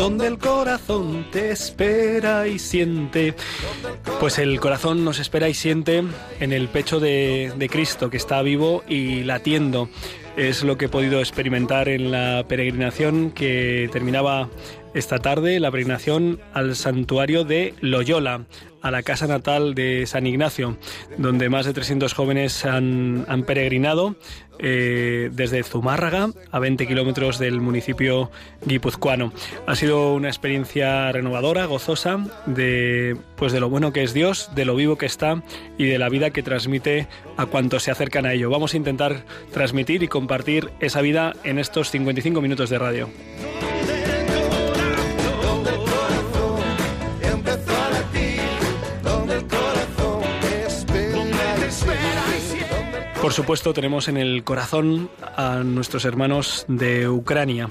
donde el corazón te espera y siente. Pues el corazón nos espera y siente en el pecho de, de, Cristo, que está vivo y latiendo. Es lo que he podido experimentar en la peregrinación que terminaba esta tarde, la peregrinación al santuario de Loyola, a la casa natal de San Ignacio, donde más de 300 jóvenes han, peregrinado eh, desde Zumárraga, a 20 kilómetros del municipio guipuzcoano. Ha sido una experiencia renovadora, gozosa, de, pues de lo bueno que es Dios, de lo vivo que está y de la vida que transmite a cuantos se acercan a ello. Vamos a intentar transmitir y compartir esa vida en estos 55 minutos de radio. Supuesto, tenemos en el corazón a nuestros hermanos de Ucrania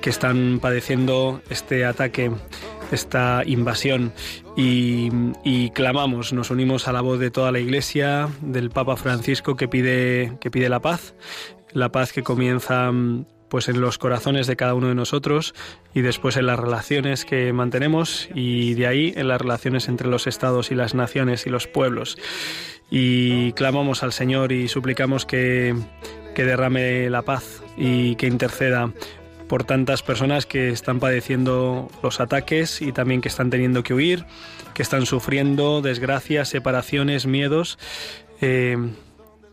que están padeciendo este ataque, esta invasión. Y, y, clamamos, nos unimos a la voz de toda la Iglesia, del Papa Francisco que pide que pide la paz, la paz que comienza pues en los corazones de cada uno de nosotros y después en las relaciones que mantenemos y de ahí en las relaciones entre los estados y las naciones y los pueblos y clamamos al Señor y suplicamos que, que derrame la paz y que interceda por tantas personas que están padeciendo los ataques y también que están teniendo que huir, que están sufriendo desgracias, separaciones, miedos. Eh,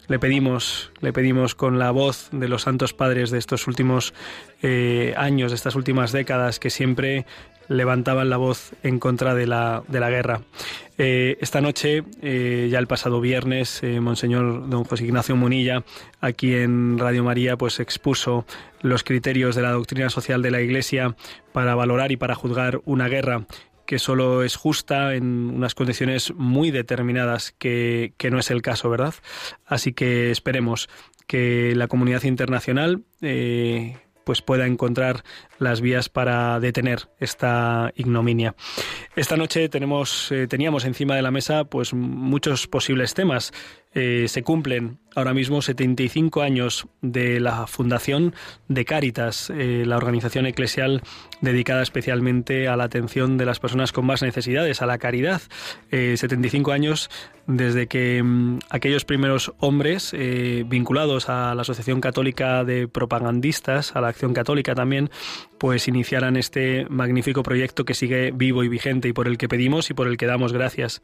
le pedimos, le pedimos con la voz de los santos padres de estos últimos eh, años, de estas últimas décadas, que siempre levantaban la voz en contra de la, de la guerra. Eh, esta noche, eh, ya el pasado viernes, Monseñor Don José Ignacio Munilla, aquí en Radio María, pues expuso los criterios de la doctrina social de la Iglesia para valorar y para juzgar una guerra que solo es justa en unas condiciones muy determinadas, que, que no es el caso, ¿verdad? Así que esperemos que la comunidad internacional pues pueda encontrar las vías para detener esta ignominia. Esta noche tenemos, eh, teníamos encima de la mesa pues muchos posibles temas. Eh, se cumplen ahora mismo 75 años de la fundación de Cáritas, eh, la organización eclesial dedicada especialmente a la atención de las personas con más necesidades, a la caridad. 75 años desde que mm, aquellos primeros hombres vinculados a la Asociación Católica de Propagandistas, a la Acción Católica también, pues iniciaran este magnífico proyecto que sigue vivo y vigente y por el que pedimos y por el que damos gracias.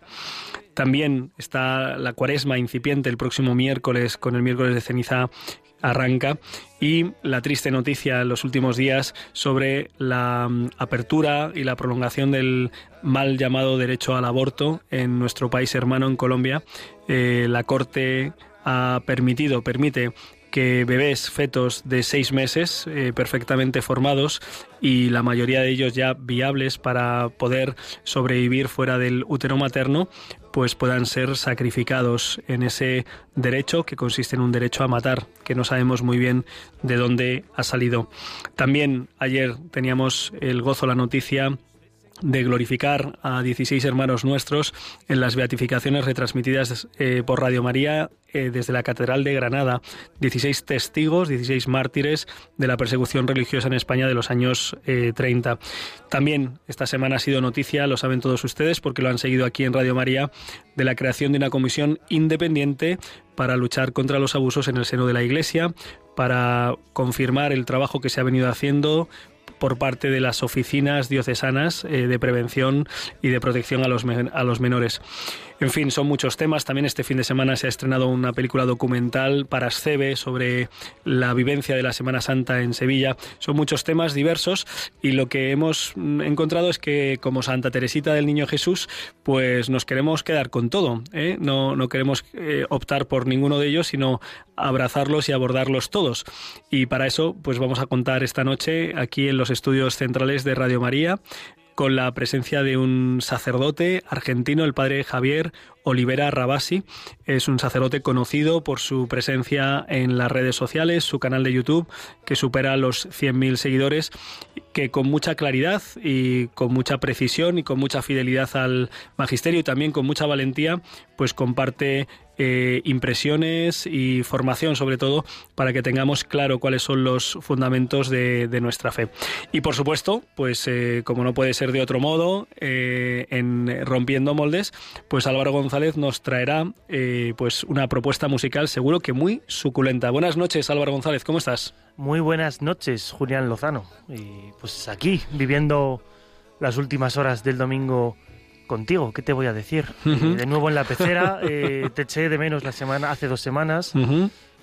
También está la cuaresma incipiente el próximo miércoles con el miércoles de ceniza arranca y la triste noticia en los últimos días sobre la mm, apertura y la prolongación del mal llamado derecho al aborto en nuestro país hermano en Colombia. Eh, la Corte ha permitido, permite que bebés, fetos de seis meses, eh, perfectamente formados y la mayoría de ellos ya viables para poder sobrevivir fuera del útero materno, pues puedan ser sacrificados en ese derecho que consiste en un derecho a matar, que no sabemos muy bien de dónde ha salido. También ayer teníamos el gozo, la noticia de glorificar a 16 hermanos nuestros en las beatificaciones retransmitidas eh, por Radio María eh, desde la Catedral de Granada. 16 testigos, 16 mártires de la persecución religiosa en España de los años 30. Eh, También esta semana ha sido noticia, lo saben todos ustedes porque lo han seguido aquí en Radio María, de la creación de una comisión independiente para luchar contra los abusos en el seno de la Iglesia, para confirmar el trabajo que se ha venido haciendo por parte de las oficinas diocesanas eh, de prevención y de protección a los, a los menores. En fin, son muchos temas. También este fin de semana se ha estrenado una película documental para SCEBE sobre la vivencia de la Semana Santa en Sevilla. Son muchos temas diversos y lo que hemos encontrado es que como Santa Teresita del Niño Jesús, pues nos queremos quedar con todo. ¿eh? No, no queremos eh, optar por ninguno de ellos, sino abrazarlos y abordarlos todos. Y para eso, pues vamos a contar esta noche aquí en los estudios centrales de Radio María con la presencia de un sacerdote argentino, el padre Javier Olivera Rabasi. Es un sacerdote conocido por su presencia en las redes sociales, su canal de YouTube, que supera los 100.000 seguidores, que con mucha claridad y con mucha precisión y con mucha fidelidad al magisterio y también con mucha valentía, pues comparte eh, impresiones y formación sobre todo para que tengamos claro cuáles son los fundamentos de, nuestra fe. Y por supuesto, pues eh, como no puede ser de otro modo, eh, en Rompiendo Moldes, pues Álvaro González nos traerá pues una propuesta musical seguro que muy suculenta. Buenas noches Álvaro González, ¿cómo estás? Muy buenas noches Julián Lozano. Y pues aquí, viviendo las últimas horas del domingo contigo, ¿qué te voy a decir? Eh, de nuevo en la pecera, eh, te eché de menos la semana, hace dos semanas.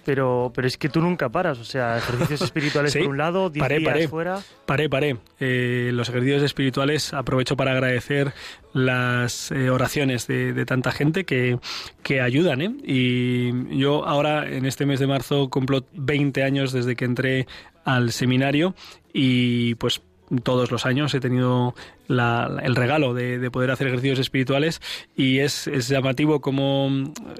Pero, pero es que tú nunca paras, o sea, ejercicios espirituales por un lado, 10 días paré. fuera. Paré, paré. Eh, los ejercicios espirituales aprovecho para agradecer las oraciones de, tanta gente que, que ayudan. ¿eh? Y yo ahora, en este mes de marzo, cumplo 20 años desde que entré al seminario y pues todos los años he tenido el regalo de, poder hacer ejercicios espirituales y es, llamativo como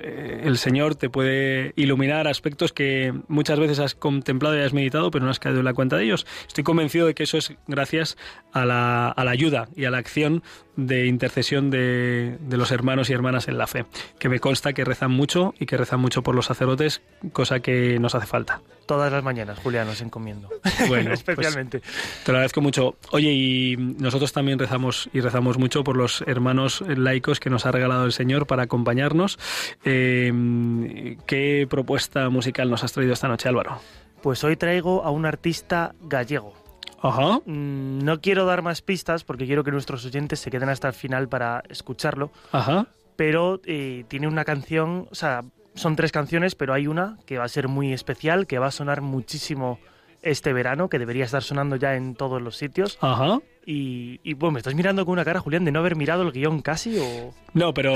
eh, el Señor te puede iluminar aspectos que muchas veces has contemplado y has meditado pero no has caído en la cuenta de ellos. Estoy convencido de que eso es gracias a la, a la ayuda y a la acción de intercesión de, de, los hermanos y hermanas en la fe, que me consta que rezan mucho y que rezan mucho por los sacerdotes, cosa que nos hace falta. Todas las mañanas, Julián, os encomiendo. Bueno, pues, especialmente. te lo agradezco mucho. Oye, y nosotros también rezamos y rezamos mucho por los hermanos laicos que nos ha regalado el Señor para acompañarnos. Eh, ¿Qué propuesta musical nos has traído esta noche, Álvaro? Pues hoy traigo a un artista gallego. Ajá. Mm, no quiero dar más pistas porque quiero que nuestros oyentes se queden hasta el final para escucharlo. Ajá. Pero eh, tiene una canción, o sea, son tres canciones, pero hay una que va a ser muy especial, que va a sonar muchísimo este verano, que debería estar sonando ya en todos los sitios. Ajá. Y, y bueno, me estás mirando con una cara, Julián, de no haber mirado el guion casi o... No, pero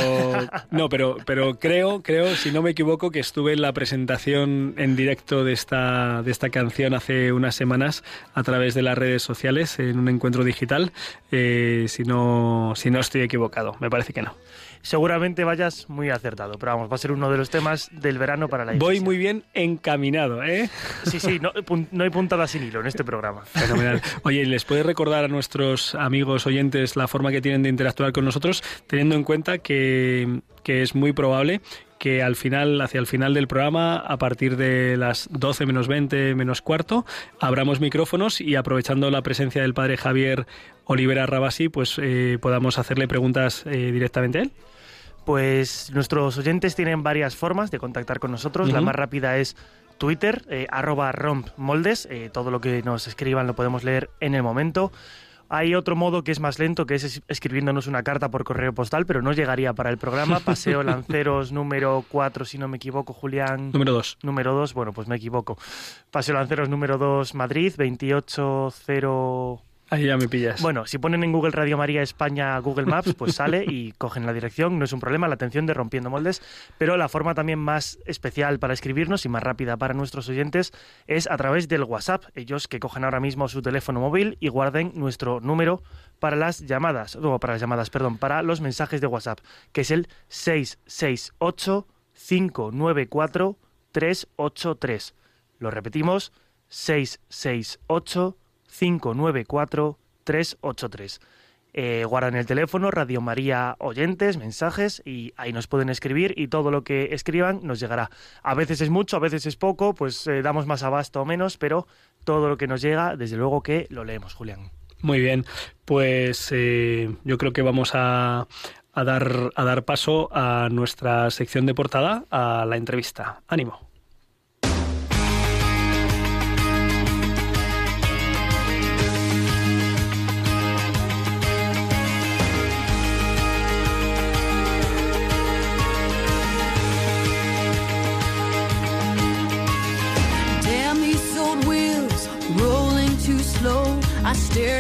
no, pero pero creo, creo, si no me equivoco, que estuve en la presentación en directo de esta de esta canción hace unas semanas a través de las redes sociales en un encuentro digital. Eh, si no si no estoy equivocado, me parece que no seguramente vayas muy acertado. Pero vamos, va a ser uno de los temas del verano para la iglesia. Voy muy bien encaminado, ¿eh? Sí, sí, no, no hay puntada sin hilo en este programa. Fenomenal. Oye, ¿les puedes recordar a nuestros amigos oyentes la forma que tienen de interactuar con nosotros, teniendo en cuenta que, que es muy probable que al final, hacia el final del programa, a partir de las 12 menos 20 menos cuarto, abramos micrófonos y aprovechando la presencia del padre Javier Olivera Rabasi, pues eh, podamos hacerle preguntas eh, directamente a él. Pues nuestros oyentes tienen varias formas de contactar con nosotros. La más rápida es Twitter, eh, arroba rompmoldes. Eh, todo lo que nos escriban lo podemos leer en el momento. Hay otro modo que es más lento, que es escribiéndonos una carta por correo postal, pero no llegaría para el programa. Paseo Lanceros número 4, si no me equivoco, Julián. Número 2. Número 2, bueno, pues me equivoco. Paseo Lanceros número 2, Madrid, 280... Ahí ya me pillas. Bueno, si ponen en Google Radio María España Google Maps, pues sale y cogen la dirección, no es un problema, la atención de Rompiendo Moldes, pero la forma también más especial para escribirnos y más rápida para nuestros oyentes es a través del WhatsApp. Ellos que cogen ahora mismo su teléfono móvil y guarden nuestro número para las llamadas, no, para las llamadas, perdón, para los mensajes de WhatsApp, que es el 668 594 383. Lo repetimos, 668 594-383. Eh, guardan el teléfono, Radio María Oyentes, mensajes, y ahí nos pueden escribir y todo lo que escriban nos llegará. A veces es mucho, a veces es poco, pues eh, damos más abasto o menos, pero todo lo que nos llega, desde luego que lo leemos, Julián. Muy bien, pues eh, yo creo que vamos a, a, dar, a dar paso a nuestra sección de portada, a la entrevista. Ánimo.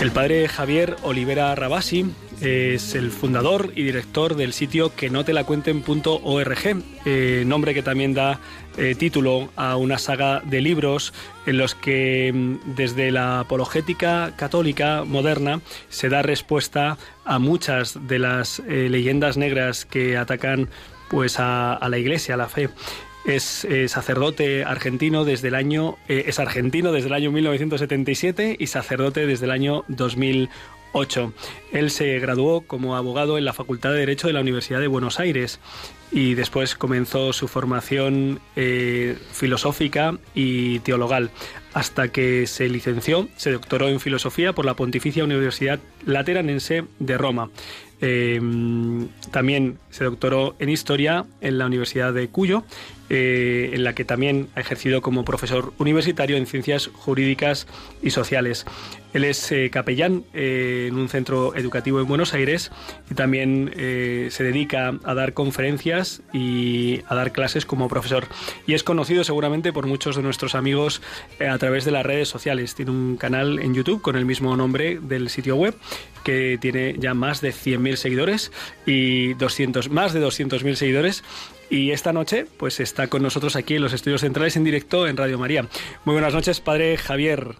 El padre Javier Olivera Rabasi es el fundador y director del sitio que no te la cuenten.org, eh, nombre que también da eh, título a una saga de libros en los que mm, desde la apologética católica moderna se da respuesta a muchas de las eh, leyendas negras que atacan pues a, a la iglesia, a la fe. Es eh, sacerdote argentino desde el año eh, es argentino desde el año 1977 y sacerdote desde el año 2008. Él se graduó como abogado en la Facultad de Derecho de la Universidad de Buenos Aires y después comenzó su formación eh, filosófica y teologal hasta que se licenció, se doctoró en filosofía por la Pontificia Universidad Lateranense de Roma. Eh, también se doctoró en historia en la Universidad de Cuyo, eh, en la que también ha ejercido como profesor universitario en ciencias jurídicas y sociales. Él es eh, capellán eh, en un centro educativo en Buenos Aires y también se dedica a dar conferencias y a dar clases como profesor. Y es conocido seguramente por muchos de nuestros amigos a través de las redes sociales. Tiene un canal en YouTube con el mismo nombre del sitio web que tiene ya más de 100.000 seguidores y 200, más de 200.000 seguidores y esta noche pues está con nosotros aquí en los estudios centrales en directo en Radio María. Muy buenas noches, padre Javier.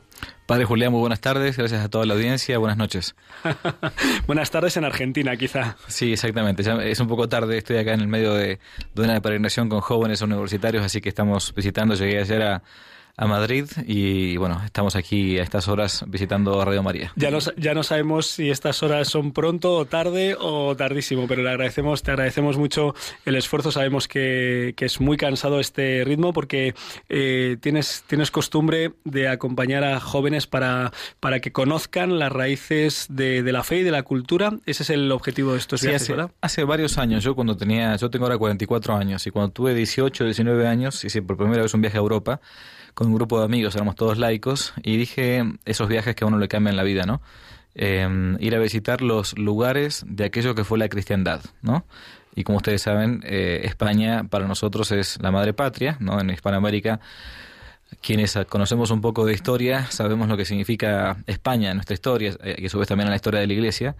Padre Julián, muy buenas tardes, gracias a toda la audiencia, buenas noches. buenas tardes en Argentina, quizá. Sí, exactamente, ya es un poco tarde, estoy acá en el medio de, de una peregrinación con jóvenes universitarios, así que estamos visitando, llegué ayer a, a Madrid y bueno, estamos aquí a estas horas visitando Radio María. Ya no, ya no sabemos si estas horas son pronto o tarde o tardísimo, pero le agradecemos, te agradecemos mucho el esfuerzo. Sabemos que, que es muy cansado este ritmo porque eh, tienes, tienes costumbre de acompañar a jóvenes para, para que conozcan las raíces de, de la fe y de la cultura. Ese es el objetivo de estos Sí, viajes, hace, ¿verdad? hace varios años, yo cuando tenía, yo tengo ahora 44 años y cuando tuve 18, 19 años, hice por primera vez un viaje a Europa con un grupo de amigos, éramos todos laicos, y dije esos viajes que a uno le cambian la vida, ¿no? Eh, ir a visitar los lugares de aquello que fue la cristiandad, ¿no? Y como ustedes saben, eh, España para nosotros es la madre patria, ¿no? En Hispanoamérica, quienes conocemos un poco de historia, sabemos lo que significa España en nuestra historia, eh, y a su vez también en la historia de la Iglesia.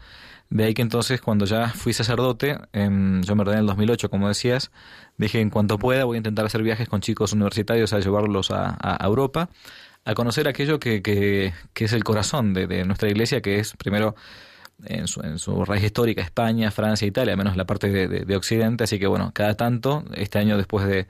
De ahí que entonces, cuando ya fui sacerdote, em, yo me ordené en el 2008, como decías, dije, en cuanto pueda, voy a intentar hacer viajes con chicos universitarios a llevarlos a, Europa, a conocer aquello que, que, que es el corazón de, de nuestra iglesia, que es primero en su, en su raíz histórica España, Francia, Italia, menos la parte de- de Occidente. Así que bueno, cada tanto, este año después de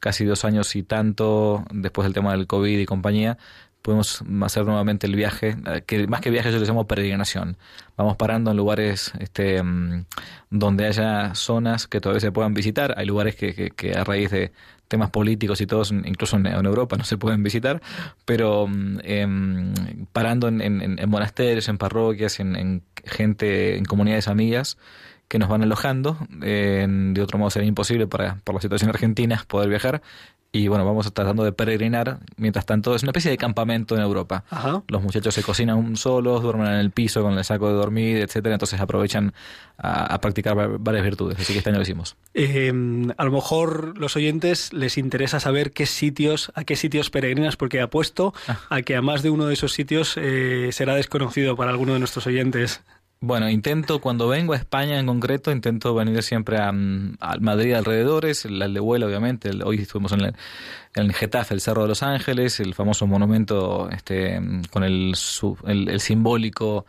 casi dos años y tanto, después del tema del COVID y compañía, podemos hacer nuevamente el viaje, eh, que más que viaje yo le llamo peregrinación. Vamos parando en lugares este, mm, donde haya zonas que todavía se puedan visitar. Hay lugares que, a raíz de temas políticos y todos, incluso en, Europa, no se pueden visitar, pero mm, em, parando en, en- monasterios, en parroquias, en gente, en comunidades amigas que nos van alojando. Eh, de otro modo sería imposible para, por la situación argentina poder viajar. Y bueno, vamos tratando de peregrinar. Mientras tanto, es una especie de campamento en Europa. Ajá. Los muchachos se cocinan solos, duermen en el piso con el saco de dormir, etcétera. Entonces aprovechan a, a practicar va- varias virtudes. Así que este año lo hicimos. Eh, a lo mejor los oyentes les interesa saber qué sitios, a qué sitios peregrinas, porque apuesto a que a más de uno de esos sitios eh, será desconocido para alguno de nuestros oyentes. Bueno, intento, cuando vengo a España en concreto, intento venir siempre a, mm, a Madrid alrededores, el Aldehuela obviamente, el- hoy estuvimos en el, en el Getafe, el Cerro de los Ángeles, el famoso monumento este, mm, con el, el, el simbólico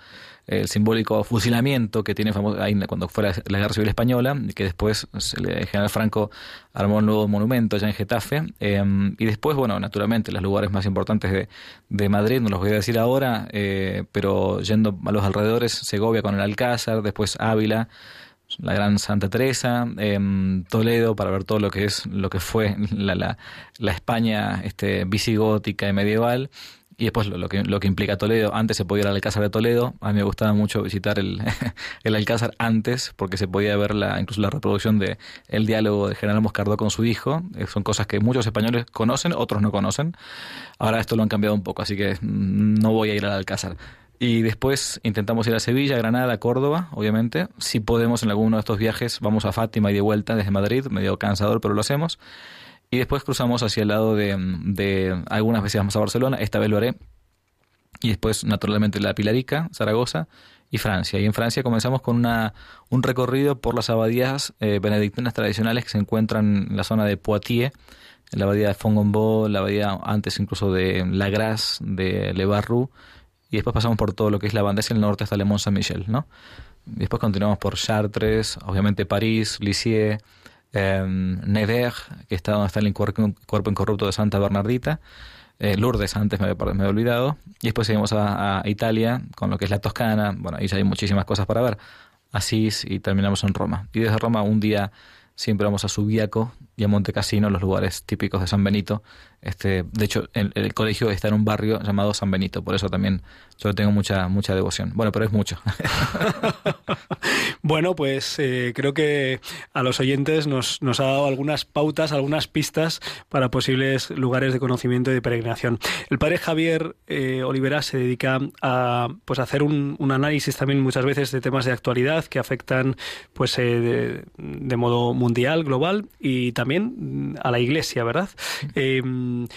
el simbólico fusilamiento que tiene famo- ahí cuando fue la, Guerra Civil Española, que después el general Franco armó un nuevo monumento allá en Getafe. eh, y después, bueno, naturalmente, los lugares más importantes de, de Madrid, no los voy a decir ahora, eh, pero yendo a los alrededores, Segovia con el Alcázar, después Ávila, la gran Santa Teresa, em, Toledo para ver todo lo que es lo que fue la, la, la España este, visigótica y medieval y después lo, que, lo que implica Toledo. Antes se podía ir al Alcázar de Toledo. A mí me gustaba mucho visitar el, el Alcázar antes porque se podía ver la, incluso la reproducción de el diálogo de General Moscardó con su hijo. Eh, Son cosas que muchos españoles conocen, otros no conocen. Ahora esto lo han cambiado un poco, así que mm, no voy a ir al Alcázar. Y después intentamos ir a Sevilla, Granada, Córdoba, obviamente. Si podemos en alguno de estos viajes, vamos a Fátima y de vuelta desde Madrid, medio cansador, pero lo hacemos. Y después cruzamos hacia el lado de, de algunas veces vamos a Barcelona, esta vez lo haré. Y después, naturalmente, la Pilarica, Zaragoza y Francia. Y en Francia comenzamos con una, un recorrido por las abadías eh, benedictinas tradicionales que se encuentran en la zona de Poitiers, la abadía de Fontainebleau, la abadía antes incluso de La Grasse, de Le Barroux, y después pasamos por todo lo que es la bandera del norte hasta Le Mont Saint-Michel, ¿no? Después continuamos por Chartres, obviamente París, Lisieux, eh, Nevers, que está donde está el cuerpo, incorrupto de Santa Bernardita, eh, Lourdes antes me, me había olvidado, y después seguimos a, Italia con lo que es la Toscana, bueno, ahí hay muchísimas cosas para ver, Asís y terminamos en Roma. Y desde Roma un día siempre vamos a Subiaco y a Monte Cassino, los lugares típicos de San Benito. Este, de hecho, el, el colegio está en un barrio llamado San Benito, por eso también yo tengo mucha mucha devoción. Bueno, pero es mucho. Bueno, pues eh, creo que a los oyentes nos, nos ha dado algunas pautas, algunas pistas para posibles lugares de conocimiento y de peregrinación. El padre Javier eh, Olivera se dedica a pues, hacer un, un análisis también muchas veces de temas de actualidad que afectan pues, eh, de, de modo mundial, global y también a la Iglesia, ¿verdad? Eh,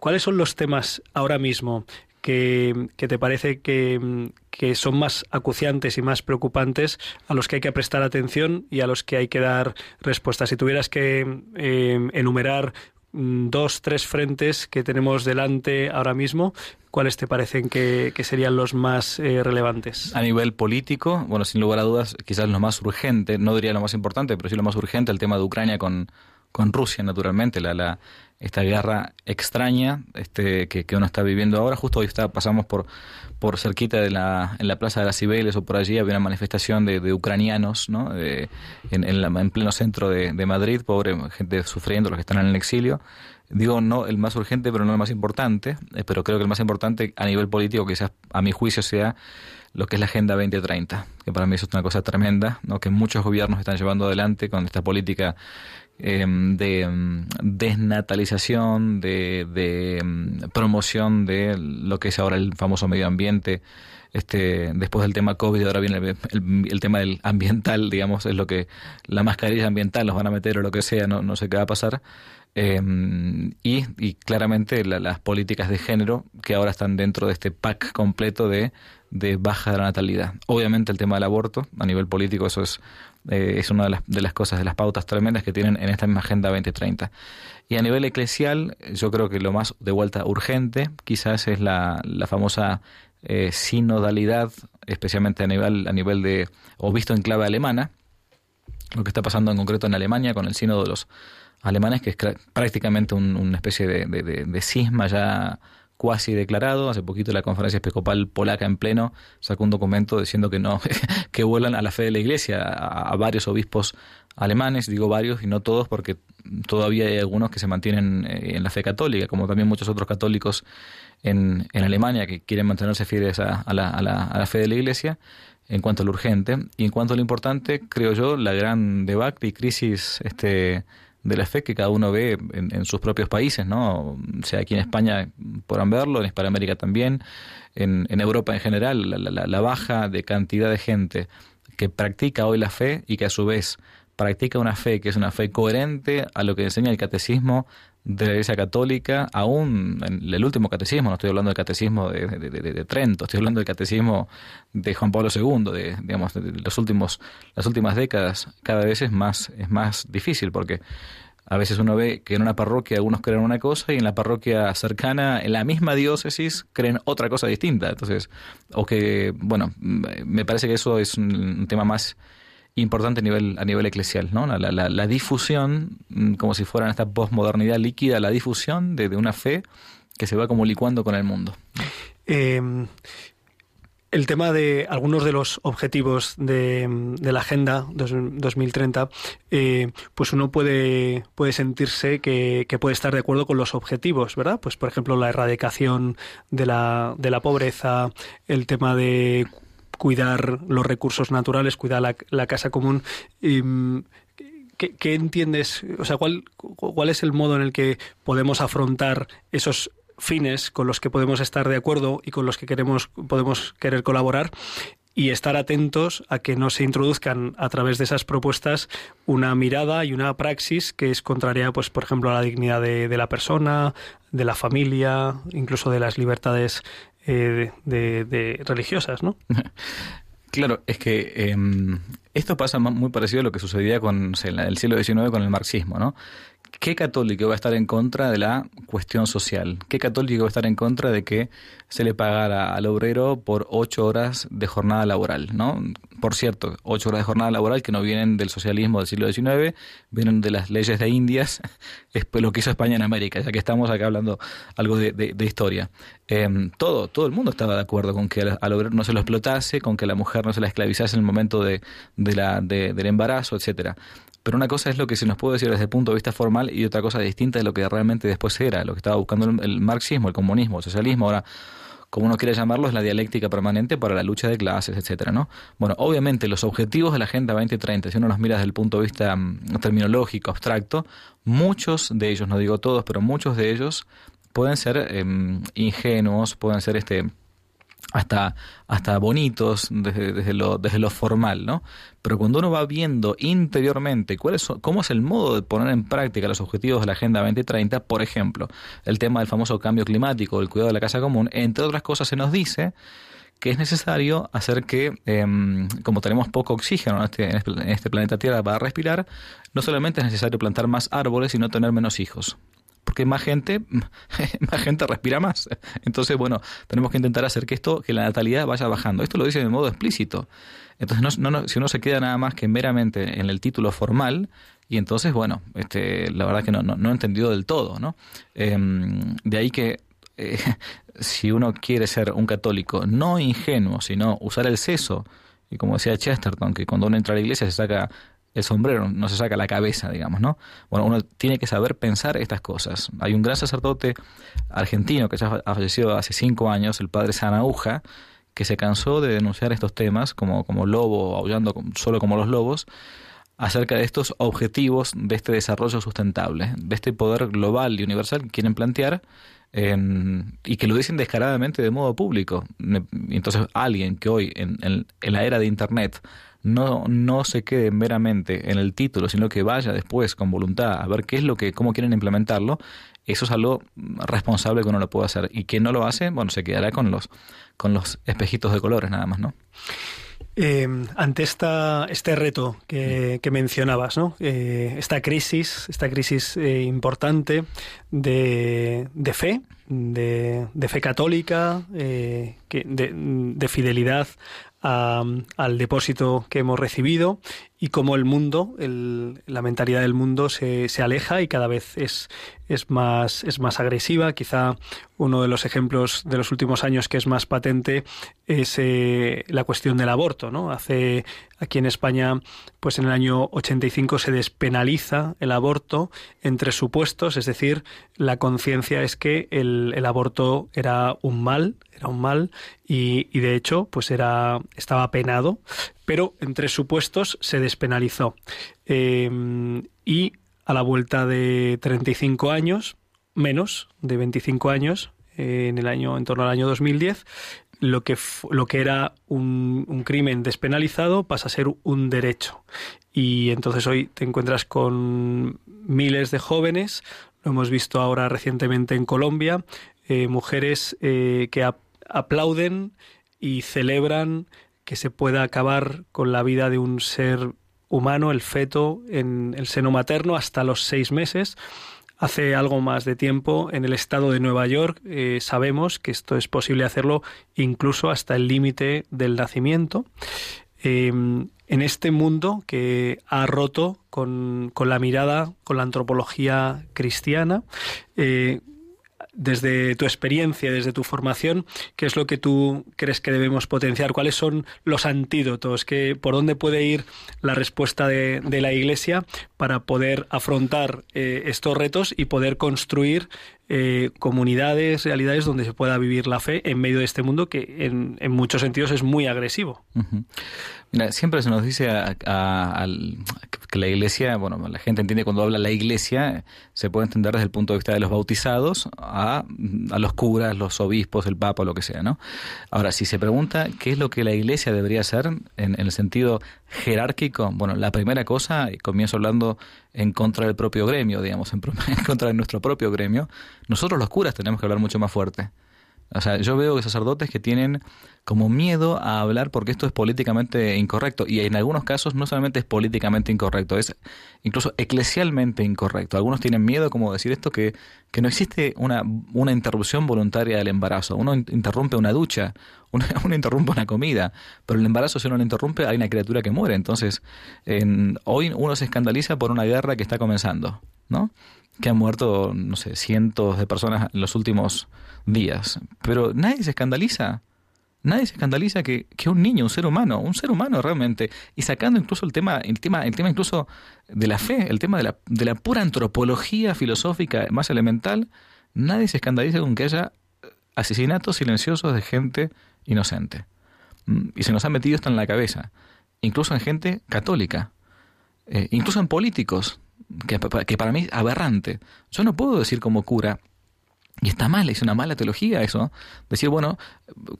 ¿Cuáles son los temas ahora mismo que, te parece que, que son más acuciantes y más preocupantes a los que hay que prestar atención y a los que hay que dar respuestas? Si tuvieras que eh, enumerar mm, dos, tres frentes que tenemos delante ahora mismo, ¿cuáles te parecen que, serían los más eh, relevantes? A nivel político, bueno, sin lugar a dudas, quizás lo más urgente, no diría lo más importante, pero sí lo más urgente, el tema de Ucrania con, con Rusia, naturalmente, esta guerra extraña este, que, uno está viviendo ahora. Justo hoy está, pasamos por, por cerquita de la, en la Plaza de las Cibeles o por allí, había una manifestación de, de ucranianos, ¿no? De- en, en, la- en pleno centro de, Madrid, pobre gente sufriendo, los que están en el exilio. Digo, no el más urgente, pero no el más importante, eh, pero creo que el más importante a nivel político, quizás a mi juicio, sea lo que es la Agenda 2030, que para mí es una cosa tremenda, ¿no? que muchos gobiernos están llevando adelante con esta política eh, de mm, desnatalización, de, de mm, promoción de lo que es ahora el famoso medio ambiente. Este, después del tema COVID, ahora viene el, el- el tema del ambiental, digamos, es lo que la mascarilla ambiental los van a meter o lo que sea, no, no sé qué va a pasar. Eh, y, y claramente la- las políticas de género que ahora están dentro de este pack completo de, de baja de la natalidad. Obviamente el tema del aborto, a nivel político, eso es, eh, es una de las, de las cosas, de las pautas tremendas que tienen en esta misma Agenda 2030. Y a nivel eclesial, yo creo que lo más de vuelta urgente quizás es la, la famosa eh, sinodalidad, especialmente a nivel, a nivel de, o visto en clave alemana, lo que está pasando en concreto en Alemania con el sínodo de los alemanes, que es prácticamente un- una especie de, de, de- de cisma ya cuasi declarado. Hace poquito la conferencia episcopal polaca en pleno sacó un documento diciendo que no, que vuelan a la fe de la iglesia, a, varios obispos alemanes, digo varios y no todos porque todavía hay algunos que se mantienen eh, en la fe católica, como también muchos otros católicos en, en Alemania que quieren mantenerse fieles a, la, a, la, a la fe de la iglesia en cuanto a lo urgente. Y en cuanto a lo importante, creo yo, la gran debate y crisis este, de la fe que cada uno ve en, en sus propios países, ¿no? Sea, aquí en España podrán verlo, en Hispanoamérica también, en, en Europa en general, la, la, la baja de cantidad de gente que practica hoy la fe y que a su vez practica una fe que es una fe coherente a lo que enseña el catecismo de la Iglesia Católica, aún en el último catecismo, no estoy hablando del catecismo de, de, de, Trento, estoy hablando del catecismo de Juan Pablo II, de, digamos, los últimos, las últimas décadas, cada vez es más, es más difícil porque a veces uno ve que en una parroquia algunos creen una cosa y en la parroquia cercana, en la misma diócesis, creen otra cosa distinta. Entonces, o que, bueno, me parece que eso es un tema más importante a nivel, a nivel eclesial, ¿no? La, la, la difusión, mm, como si fuera en esta posmodernidad líquida, la difusión de, una fe que se va como licuando con el mundo. Eh, el tema de algunos de los objetivos de, de la Agenda 2030, eh, pues uno puede, puede sentirse que, puede estar de acuerdo con los objetivos, ¿verdad? Pues, por ejemplo, la erradicación de la pobreza, el tema de cuidar los recursos naturales, cuidar la, casa común. Eh, ¿Qué, ¿Qué, entiendes? O sea, ¿cuál, ¿cuál es el modo en el que podemos afrontar esos fines con los que podemos estar de acuerdo y con los que queremos podemos querer colaborar y estar atentos a que no se introduzcan a través de esas propuestas una mirada y una praxis que es contraria, pues, por ejemplo, a la dignidad de la persona, de la familia, incluso de las libertades eh, de, de, religiosas, ¿no? Claro, es que eh, esto pasa muy parecido a lo que sucedía con en el siglo XIX con el marxismo, ¿no? ¿Qué católico va a estar en contra de la cuestión social? ¿Qué católico va a estar en contra de que se le pagara al obrero por ocho horas de jornada laboral? ¿no? Por cierto, ocho horas de jornada laboral que no vienen del socialismo del siglo XIX, vienen de las leyes de Indias, es lo que hizo España en América, ya que estamos acá hablando algo de, de, historia. Eh, todo, todo el mundo estaba de acuerdo con que al obrero no se lo explotase, con que la mujer no se la esclavizase en el momento de, de la, del embarazo, etcétera. Pero una cosa es lo que se nos puede decir desde el punto de vista formal y otra cosa distinta de lo que realmente después era, lo que estaba buscando el, marxismo, el comunismo, el socialismo, ahora como uno quiere llamarlo, es la dialéctica permanente para la lucha de clases, etcétera, ¿no? Bueno, obviamente los objetivos de la Agenda 2030, si uno los mira desde el punto de vista um, terminológico, abstracto, muchos de ellos, no digo todos, pero muchos de ellos pueden ser eh, ingenuos, pueden ser este hasta, hasta bonitos desde, desde, lo, desde lo formal, ¿no? Pero cuando uno va viendo interiormente cuál cómo es el modo de poner en práctica los objetivos de la Agenda 2030, por ejemplo, el tema del famoso cambio climático, el cuidado de la casa común, entre otras cosas se nos dice que es necesario hacer que, eh, como tenemos poco oxígeno en este, en este planeta Tierra para respirar, no solamente es necesario plantar más árboles, sino tener menos hijos porque más gente, más gente respira más. Entonces, bueno, tenemos que intentar hacer que esto, que la natalidad vaya bajando. Esto lo dice de modo explícito. Entonces, no, no, si uno se queda nada más que meramente en el título formal, y entonces, bueno, este, la verdad que no, he entendido del todo, ¿no? Eh, de ahí que eh, si uno quiere ser un católico no ingenuo, sino usar el seso, y como decía Chesterton, que cuando uno entra a la iglesia se saca el sombrero, no se saca la cabeza, digamos, ¿no? Bueno, uno tiene que saber pensar estas cosas. Hay un gran sacerdote argentino que ya ha fallecido hace cinco años, el padre Sanauja, que se cansó de denunciar estos temas como, como lobo, aullando solo como los lobos, acerca de estos objetivos de este desarrollo sustentable, de este poder global y universal que quieren plantear eh, y que lo dicen descaradamente de modo público. Entonces, alguien que hoy, en la era de Internet, no, no se quede meramente en el título, sino que vaya después con voluntad a ver qué es lo que, cómo quieren implementarlo, eso es algo responsable que uno lo puede hacer. Y quien no lo hace, bueno, se quedará con los, con los espejitos de colores nada más, ¿no? Eh, ante esta, este reto que, que mencionabas, ¿no? Eh, esta crisis, esta crisis eh, importante de, de fe, de, fe católica, eh, de, de, fidelidad a, al depósito que hemos recibido y cómo el mundo, la mentalidad del mundo se, se, aleja y cada vez es, es, más, es más agresiva. Quizá uno de los ejemplos de los últimos años que es más patente es eh, la cuestión del aborto. ¿no? Hace aquí en España, pues en el año 85 se despenaliza el aborto entre supuestos, es decir, la conciencia es que el, el aborto era un mal, era un mal y, de hecho pues era estaba penado pero en tres supuestos se despenalizó eh, y a la vuelta de 35 años menos de 25 años en el año en torno al año 2010 lo que, lo que era un, un, crimen despenalizado pasa a ser un derecho. Y entonces hoy te encuentras con miles de jóvenes, lo hemos visto ahora recientemente en Colombia, eh, mujeres eh, que aplauden y celebran que se pueda acabar con la vida de un ser humano, el feto, en el seno materno hasta los seis meses. Hace algo más de tiempo en el estado de Nueva York eh, sabemos que esto es posible hacerlo incluso hasta el límite del nacimiento. Em, en este mundo que ha roto con, con, la mirada, con la antropología cristiana, eh, desde tu experiencia, desde tu formación, ¿qué es lo que tú crees que debemos potenciar? ¿Cuáles son los antídotos? ¿Qué, ¿Por dónde puede ir la respuesta de, la Iglesia para poder afrontar eh, estos retos y poder construir eh, comunidades, realidades donde se pueda vivir la fe en medio de este mundo que en, muchos sentidos es muy agresivo? Mira, siempre se nos dice que la iglesia, bueno, la gente entiende cuando habla la iglesia, se puede entender desde el punto de vista de los bautizados a, a los curas, los obispos, el papa, lo que sea, ¿no? Ahora, si se pregunta qué es lo que la iglesia debería hacer en el sentido jerárquico, bueno, la primera cosa, y comienzo hablando en contra del propio gremio, digamos, en, en contra de nuestro propio gremio, nosotros los curas tenemos que hablar mucho más fuerte. O sea, yo veo sacerdotes que tienen como miedo a hablar porque esto es políticamente incorrecto. Y en algunos casos no solamente es políticamente incorrecto, es incluso eclesialmente incorrecto. Algunos tienen miedo como decir esto que, que no existe una, una interrupción voluntaria del embarazo. Uno interrumpe una ducha, uno, interrumpe una comida, pero el embarazo si uno lo interrumpe hay una criatura que muere. Entonces, en, hoy uno se escandaliza por una guerra que está comenzando, ¿no? Que han muerto, no sé, cientos de personas en los últimos días. Pero nadie se escandaliza. Nadie se escandaliza que, que, un niño, un ser humano, un ser humano realmente, y sacando incluso el tema, el tema, el tema incluso de la fe, el tema de la, de la pura antropología filosófica más elemental, nadie se escandaliza con que haya asesinatos silenciosos de gente inocente. Mm, y se nos ha metido esto en la cabeza, incluso en gente católica, eh, incluso en políticos, que, para mí es aberrante. Yo no puedo decir como cura, y está mal, es una mala teología eso. Decir, bueno,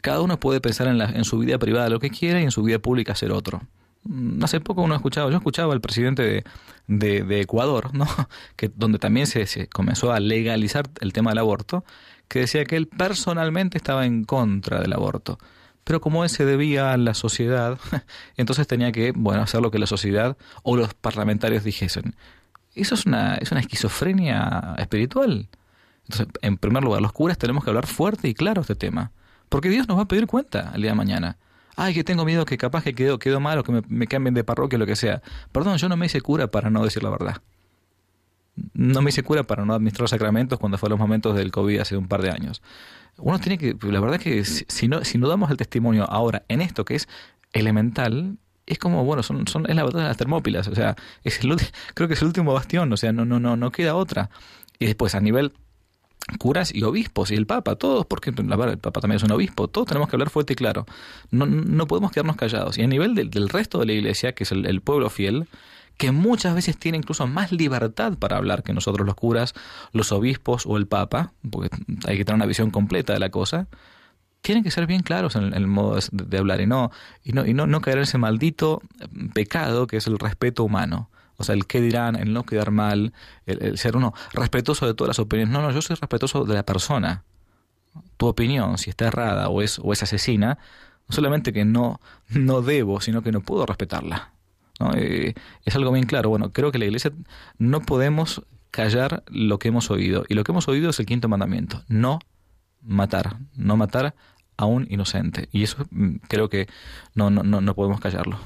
cada uno puede pensar en, la, en su vida privada lo que quiera y en su vida pública hacer otro. Mm, hace poco uno escuchaba, yo escuchaba al presidente de, de, Ecuador, ¿no? que donde también se, se, comenzó a legalizar el tema del aborto, que decía que él personalmente estaba en contra del aborto. Pero como él se debía a la sociedad, entonces tenía que, bueno, hacer lo que la sociedad o los parlamentarios dijesen. Eso es una, es una esquizofrenia espiritual. Entonces, en primer lugar, los curas tenemos que hablar fuerte y claro este tema. Porque Dios nos va a pedir cuenta el día de mañana. Ay, que tengo miedo que capaz que quedó, quedó mal o que me, cambien de parroquia o lo que sea. Perdón, yo no me hice cura para no decir la verdad. No me hice cura para no administrar sacramentos cuando fue los momentos del COVID hace un par de años. Uno tiene que, la verdad es que si no, si no damos el testimonio ahora en esto que es elemental, es como, bueno, son, son, es la batalla de las termópilas, o sea, es el, creo que es el último bastión, o sea, no, no, no, no queda otra. Y después, a nivel curas y obispos y el Papa, todos, porque el Papa también es un obispo, todos tenemos que hablar fuerte y claro. No, no podemos quedarnos callados. Y a nivel del, resto de la iglesia, que es el, pueblo fiel, que muchas veces tiene incluso más libertad para hablar que nosotros los curas, los obispos o el Papa, porque hay que tener una visión completa de la cosa, tienen que ser bien claros en el, modo de, hablar y no, y no, y no, no caer en ese maldito pecado que es el respeto humano. O sea, el qué dirán, el no quedar mal, el, ser uno respetuoso de todas las opiniones. No, no, yo soy respetuoso de la persona. Tu opinión, si está errada o es, o es asesina, no solamente que no, no debo, sino que no puedo respetarla. ¿no? Eh, es algo bien claro. Bueno, creo que la iglesia no podemos callar lo que hemos oído. Y lo que hemos oído es el quinto mandamiento. No matar. No matar a un inocente. Y eso mm, creo que no, no, no podemos callarlo.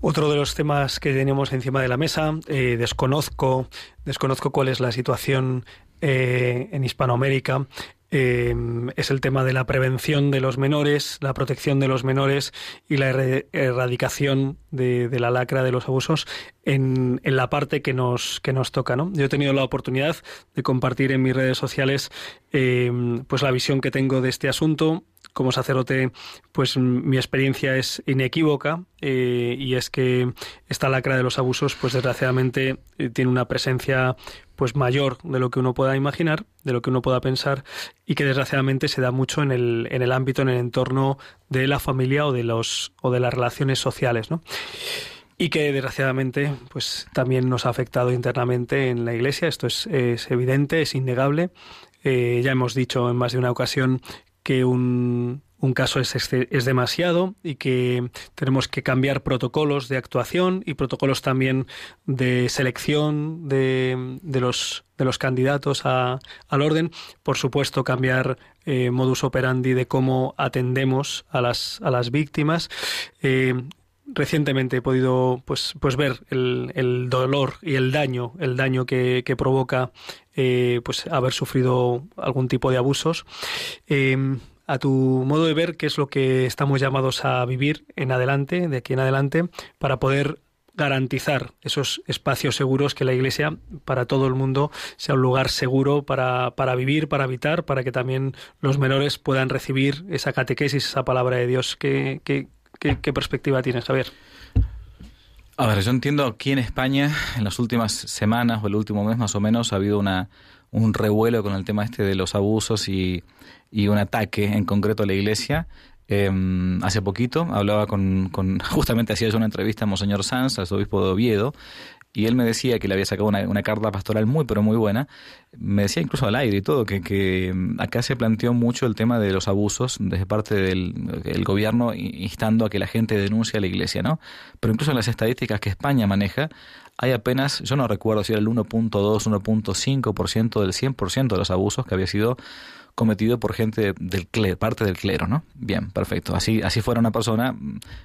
Otro de los temas que tenemos encima de la mesa, eh, desconozco, desconozco cuál es la situación eh, en Hispanoamérica. Eh, es el tema de la prevención de los menores, la protección de los menores y la erradicación de, la lacra de los abusos en, la parte que nos, que nos toca. ¿no? Yo he tenido la oportunidad de compartir en mis redes sociales pues la visión que tengo de este asunto como sacerdote, pues mi experiencia es inequívoca eh, y es que esta lacra de los abusos, pues desgraciadamente eh, tiene una presencia pues mayor de lo que uno pueda imaginar, de lo que uno pueda pensar y que desgraciadamente se da mucho en el, en el ámbito, en el entorno de la familia o de los o de las relaciones sociales, ¿no? y que desgraciadamente pues también nos ha afectado internamente en la Iglesia. Esto es, es evidente, es innegable. Eh, ya hemos dicho en más de una ocasión que un, un caso es, es, demasiado y que tenemos que cambiar protocolos de actuación y protocolos también de selección de, de los, de los candidatos a, al orden. Por supuesto, cambiar eh, modus operandi de cómo atendemos a las, a las víctimas. Eh, recientemente he podido pues, pues ver el, el, dolor y el daño, el daño que, que provoca eh, pues haber sufrido algún tipo de abusos. A tu modo de ver, qué es lo que estamos llamados a vivir en adelante, de aquí en adelante, para poder garantizar esos espacios seguros que la Iglesia para todo el mundo sea un lugar seguro para, para vivir, para habitar, para que también los menores puedan recibir esa catequesis, esa palabra de Dios. ¿Qué, qué, qué, perspectiva tienes, Javier? A ver, yo entiendo aquí en España, en las últimas semanas o el último mes más o menos, ha habido una, un revuelo con el tema este de los abusos y, y un ataque en concreto a la iglesia. Eh, hace poquito hablaba con, con, justamente hacía yo una entrevista a Monseñor Sanz, al obispo de Oviedo, y él me decía que le había sacado una, carta pastoral muy, pero muy buena. Me decía incluso al aire y todo, que, que acá se planteó mucho el tema de los abusos desde parte del el gobierno instando a que la gente denuncie a la iglesia, ¿no? Pero incluso en las estadísticas que España maneja, hay apenas, yo no recuerdo si era el 1.2, 1.5% del 100% de los abusos que había sido cometido por gente del clero, parte del clero, ¿no? Bien, perfecto. Así, así fuera una persona,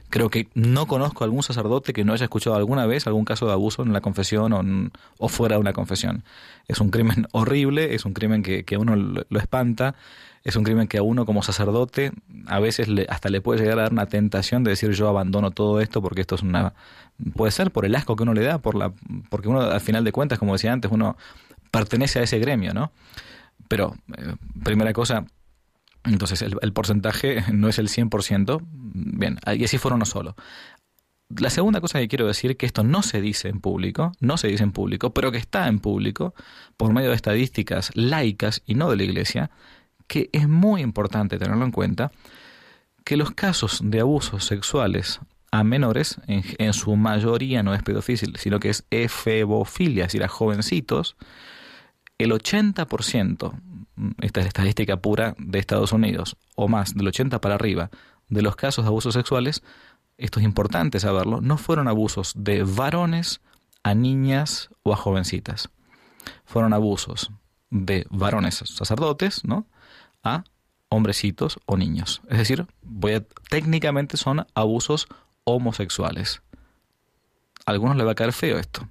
creo que no conozco algún sacerdote que no haya escuchado alguna vez algún caso de abuso en la confesión o fuera de una confesión. Es un crimen horrible, es un crimen que, que a uno lo, lo, espanta, es un crimen que a uno como sacerdote a veces le, hasta le puede llegar a dar una tentación de decir yo abandono todo esto porque esto es una... Puede ser por el asco que uno le da, por la, porque uno al final de cuentas, como decía antes, uno pertenece a ese gremio, ¿no? Pero, eh, primera cosa, entonces el, porcentaje no es el 100%. Bien, y así fueron uno solo. La segunda cosa que quiero decir, que esto no se dice en público, no se dice en público, pero que está en público por medio de estadísticas laicas y no de la Iglesia, que es muy importante tenerlo en cuenta, que los casos de abusos sexuales a menores, en, en su mayoría no es pedofilia, sino que es efebofilia, es decir, a jovencitos, el 80%, esta es la estadística pura de Estados Unidos, o más, del 80 para arriba, de los casos de abusos sexuales, esto es importante saberlo, no fueron abusos de varones a niñas o a jovencitas. Fueron abusos de varones sacerdotes, ¿no? a hombrecitos o niños. Es decir, técnicamente son abusos homosexuales. A algunos le va a caer feo esto,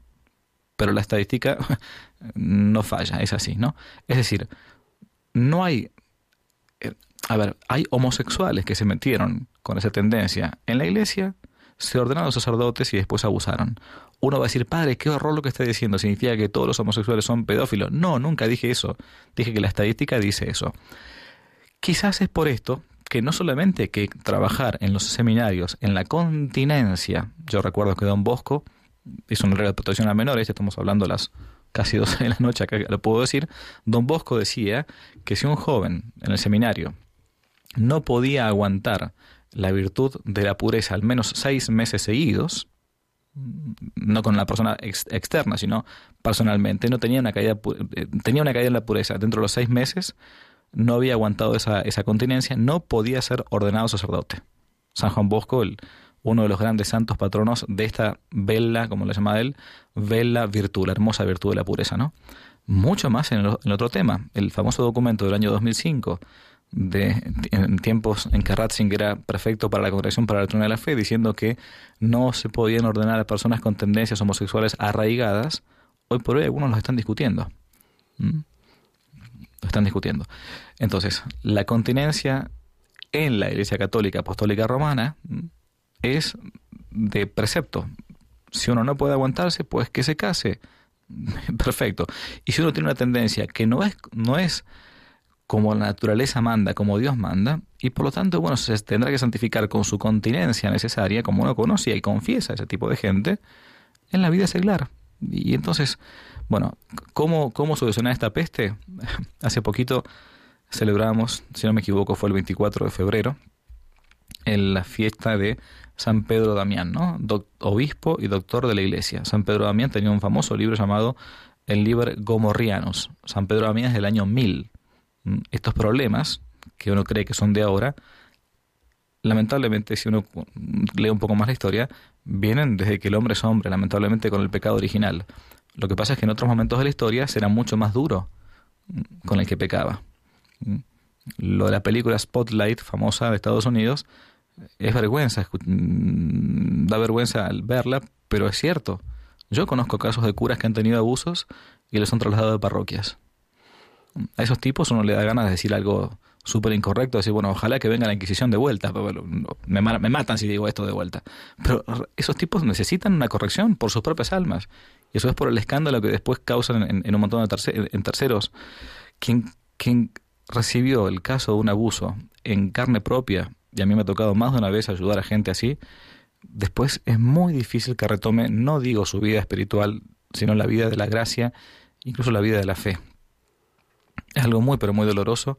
pero la estadística no falla, es así, ¿no? Es decir, no hay... A ver, hay homosexuales que se metieron con esa tendencia en la iglesia, se ordenaron sacerdotes y después abusaron. Uno va a decir, padre, qué horror lo que está diciendo, significa que todos los homosexuales son pedófilos. No, nunca dije eso. Dije que la estadística dice eso. Quizás es por esto que no solamente hay que trabajar en los seminarios, en la continencia. Yo recuerdo que Don Bosco hizo una regla de protección a menores, estamos hablando las casi 12 de la noche, acá lo puedo decir, don Bosco decía que si un joven en el seminario no podía aguantar la virtud de la pureza al menos seis meses seguidos, no con la persona ex externa, sino personalmente, no tenía una caída, eh, tenía una caída en la pureza dentro de los seis meses, no había aguantado esa, esa continencia, no podía ser ordenado sacerdote. San Juan Bosco, el, uno de los grandes santos patronos de esta vela, como le llama él, vela virtud, la hermosa virtud de la pureza, ¿no? Mucho más en el, otro tema, el famoso documento del año 2005, de, en tiempos en que Ratzinger era perfecto para la Congregación para la Doctrina de la Fe, diciendo que no se podían ordenar a personas con tendencias homosexuales arraigadas, hoy por hoy algunos los están discutiendo. Están discutiendo. Entonces, la continencia en la Iglesia Católica Apostólica Romana es de precepto. Si uno no puede aguantarse, pues que se case. Perfecto. Y si uno tiene una tendencia que no es, no es como la naturaleza manda, como Dios manda, y por lo tanto, bueno, se tendrá que santificar con su continencia necesaria, como uno conoce y confiesa a ese tipo de gente, en la vida seglar. Y entonces, Bueno, ¿cómo, cómo solucionar esta peste? Hace poquito celebramos, si no me equivoco, fue el 24 de febrero, en la fiesta de San Pedro Damián, ¿no? obispo y doctor de la iglesia. San Pedro Damián tenía un famoso libro llamado El Liber Gomorrianos. San Pedro Damián es del año 1000. Mm, estos problemas, que uno cree que son de ahora, lamentablemente, si uno lee un poco más la historia, vienen desde que el hombre es hombre, lamentablemente con el pecado original. Lo que pasa es que en otros momentos de la historia será mucho más duro mm, con el que pecaba. Mm, lo de la película Spotlight, famosa de Estados Unidos, es vergüenza, mm, da vergüenza al verla, pero es cierto. Yo conozco casos de curas que han tenido abusos y los han trasladado de parroquias. A esos tipos uno le da ganas de decir algo súper incorrecto, decir, bueno, ojalá que venga la Inquisición de vuelta, pero me, me matan si digo esto de vuelta. Pero esos tipos necesitan una corrección por sus propias almas. Y eso es por el escándalo que después causan en, un montón de terceros. Quien, quien recibió el caso de un abuso en carne propia, y a mí me ha tocado más de una vez ayudar a gente así, después es muy difícil que retome, no digo su vida espiritual, sino la vida de la gracia, incluso la vida de la fe. Es algo muy, pero muy doloroso,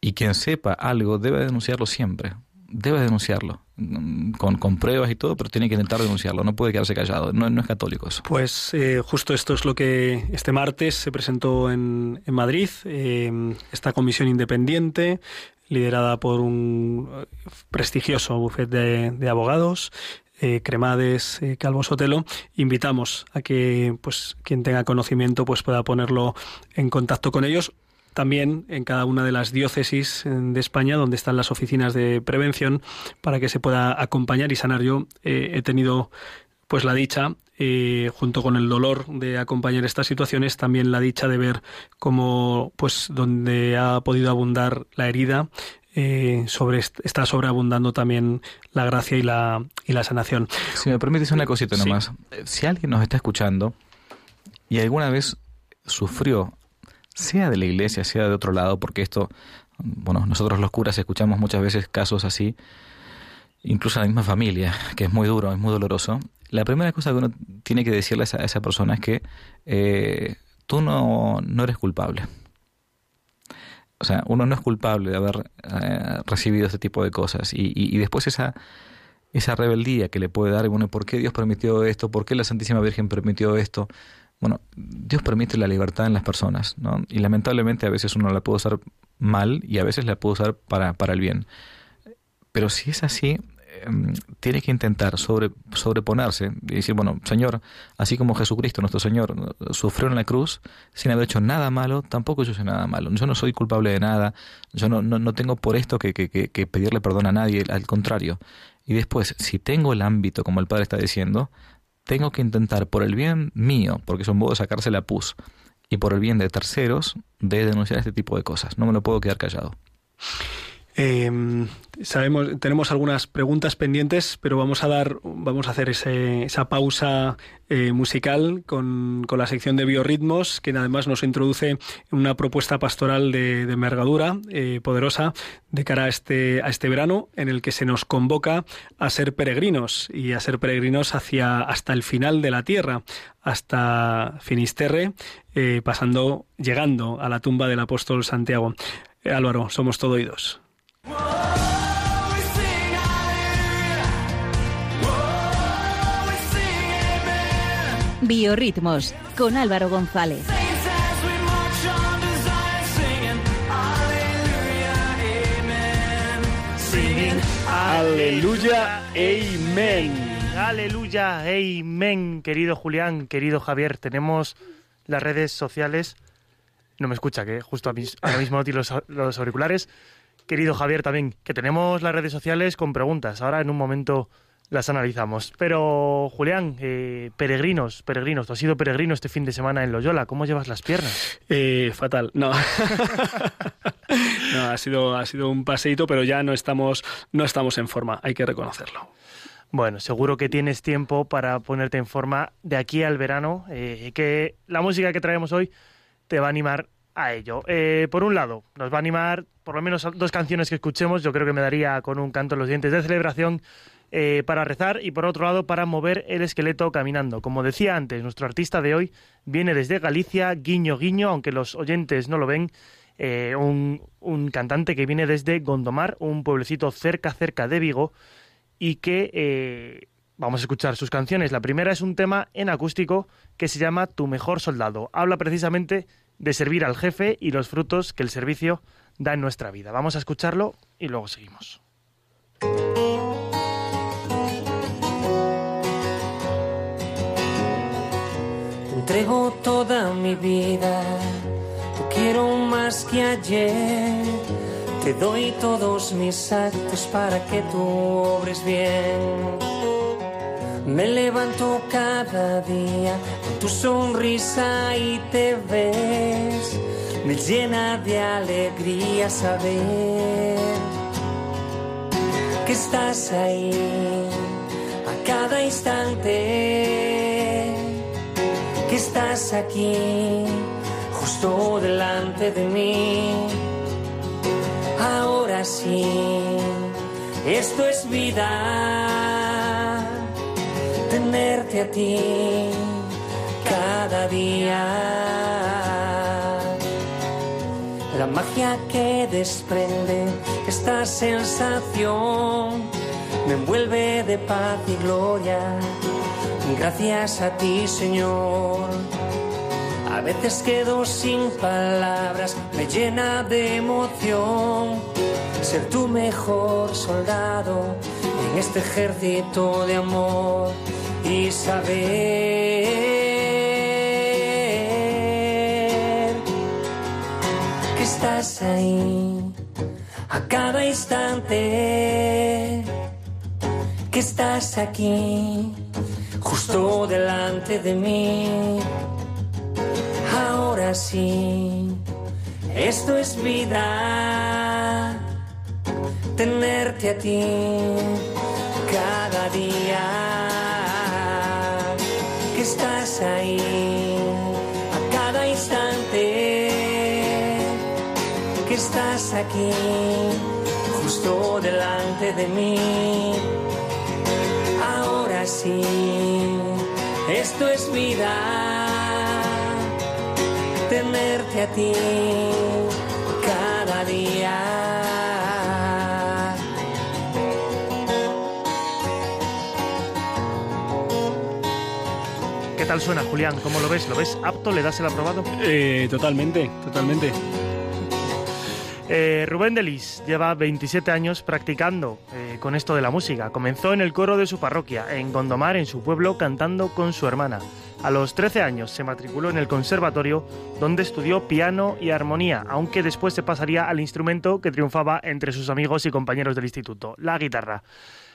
y quien sepa algo debe denunciarlo siempre, debe denunciarlo, mm, con, con, pruebas y todo, pero tiene que intentar denunciarlo, no puede quedarse callado, no, no es católico eso. Pues eh, justo esto es lo que este martes se presentó en, en Madrid, eh, esta comisión independiente, liderada por un eh, prestigioso bufete de, abogados, Cremades Calvo Sotelo, invitamos a que pues quien tenga conocimiento pues pueda ponerlo en contacto con ellos también en cada una de las diócesis de España donde están las oficinas de prevención para que se pueda acompañar y sanar. Yo eh, he tenido pues la dicha, eh, junto con el dolor de acompañar estas situaciones, también la dicha de ver cómo, pues, donde ha podido abundar la herida, eh, sobre está sobreabundando también la gracia y la, y la sanación. Si me permites una cosita nomás, si alguien nos está escuchando y alguna vez sufrió sea de la iglesia, sea de otro lado, porque esto, bueno, nosotros los curas escuchamos muchas veces casos así, incluso en la misma familia, que es muy duro, es muy doloroso. La primera cosa que uno tiene que decirle a esa, persona es que eh, tú no, no eres culpable. O sea, uno no es culpable de haber eh, recibido este tipo de cosas. Y, y, y, después esa, esa rebeldía que le puede dar, bueno, ¿por qué Dios permitió esto? ¿Por qué la Santísima Virgen permitió esto? Bueno, Dios permite la libertad en las personas, ¿no? Y lamentablemente a veces uno la puede usar mal y a veces la puede usar para, para el bien. Pero si es así, tiene que intentar sobre, sobreponerse y decir, bueno, Señor, así como Jesucristo, nuestro Señor, sufrió en la cruz sin haber hecho nada malo, tampoco yo hice nada malo. Yo no soy culpable de nada, yo no, no, no tengo por esto que, que, que pedirle perdón a nadie, al contrario. Y después, si tengo el ámbito, como el Padre está diciendo, tengo que intentar por el bien mío, porque es un modo de sacarse la pus, y por el bien de terceros, de denunciar este tipo de cosas. No me lo puedo quedar callado. Eh, sabemos, tenemos algunas preguntas pendientes, pero vamos a dar, vamos a hacer ese, esa pausa eh, musical con, con, la sección de biorritmos, que además nos introduce una propuesta pastoral de, de envergadura eh, poderosa de cara a este, a este verano, en el que se nos convoca a ser peregrinos y a ser peregrinos hacia hasta el final de la tierra, hasta Finisterre, eh, pasando, llegando a la tumba del apóstol Santiago. Álvaro, somos todo oídos. Biorritmos con Álvaro González. Aleluya, amén. Aleluya, amén, querido Julián, querido Javier. Tenemos las redes sociales. No me escucha, que justo ahora mismo no tiene los auriculares querido Javier, también, que tenemos las redes sociales con preguntas. Ahora en un momento las analizamos. Pero, Julián, eh, peregrinos, peregrinos, tú has sido peregrino este fin de semana en Loyola. ¿Cómo llevas las piernas? Eh, fatal, no. no, ha sido, ha sido un paseíto, pero ya no estamos, no estamos en forma, hay que reconocerlo. Bueno, seguro que tienes tiempo para ponerte en forma de aquí al verano, eh, que la música que traemos hoy te va a animar a ello. Eh, por un lado, nos va a animar por lo menos dos canciones que escuchemos. Yo creo que me daría con un canto en los dientes de celebración eh, para rezar y por otro lado para mover el esqueleto caminando. Como decía antes, nuestro artista de hoy viene desde Galicia, guiño guiño, aunque los oyentes no lo ven, eh, un, un, cantante que viene desde Gondomar, un pueblecito cerca, cerca de Vigo, y que vamos a escuchar sus canciones. La primera es un tema en acústico que se llama Tu mejor soldado. Habla precisamente de servir al jefe y los frutos que el servicio da en nuestra vida. Vamos a escucharlo y luego seguimos. Entrego toda mi vida, te quiero más que ayer. Te doy todos mis actos para que tú obres bien. Me levanto cada día con tu sonrisa y te ves. Me llena de alegría saber que estás ahí a cada instante. Que estás aquí justo delante de mí. Ahora sí, esto es vida a ti cada día. La magia que desprende esta sensación me envuelve de paz y gloria. Gracias a ti, Señor. A veces quedo sin palabras, me llena de emoción ser tu mejor soldado en este ejército de amor y saber que estás ahí a cada instante, que estás aquí justo delante de mí. Ahora sí, esto es vida, tenerte a ti cada día estás ahí a cada instante que estás aquí justo delante de mí. Ahora sí esto es vida tenerte a ti tal suena, Julián? ¿Cómo lo ves? ¿Lo ves apto? ¿Le das el aprobado? Eh, totalmente, totalmente. Eh, Rubén Delis lleva 27 años practicando eh, con esto de la música. Comenzó en el coro de su parroquia, en Gondomar, en su pueblo, cantando con su hermana. A los 13 años se matriculó en el conservatorio, donde estudió piano y armonía, aunque después se pasaría al instrumento que triunfaba entre sus amigos y compañeros del instituto, la guitarra.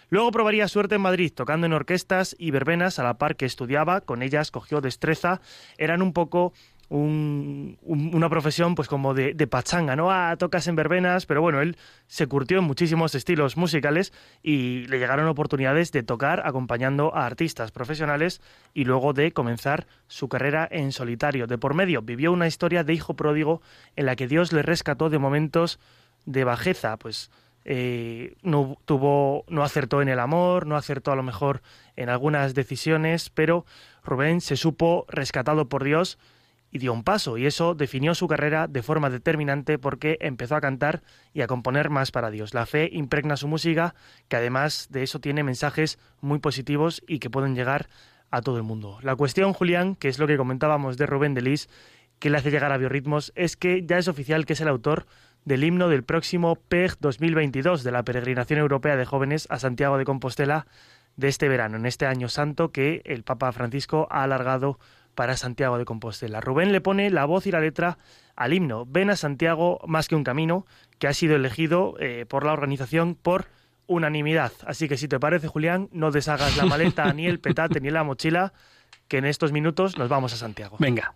Luego probaría suerte en Madrid, tocando en orquestas y verbenas a la par que estudiaba. Con ellas cogió destreza. Eran un poco un, un, una profesión pues como de, de, pachanga, ¿no? Ah, tocas en verbenas, pero bueno, él se curtió en muchísimos estilos musicales y le llegaron oportunidades de tocar acompañando a artistas profesionales y luego de comenzar su carrera en solitario. De por medio vivió una historia de hijo pródigo en la que Dios le rescató de momentos de bajeza, pues eh, no tuvo, no acertó en el amor, no acertó a lo mejor en algunas decisiones, pero Rubén se supo rescatado por Dios y dio un paso, y eso definió su carrera de forma determinante porque empezó a cantar y a componer más para Dios. La fe impregna su música, que además de eso tiene mensajes muy positivos y que pueden llegar a todo el mundo. La cuestión, Julián, que es lo que comentábamos de Rubén Delis, que le hace llegar a Biorritmos, es que ya es oficial que es el autor del himno del próximo PEG 2022 de la Peregrinación Europea de Jóvenes a Santiago de Compostela de este verano, en este año santo que el Papa Francisco ha alargado para Santiago de Compostela. Rubén le pone la voz y la letra al himno Ven a Santiago más que un camino, que ha sido elegido eh, por la organización por unanimidad. Así que si te parece, Julián, no deshagas la maleta, ni el petate, ni la mochila, que en estos minutos nos vamos a Santiago. Venga.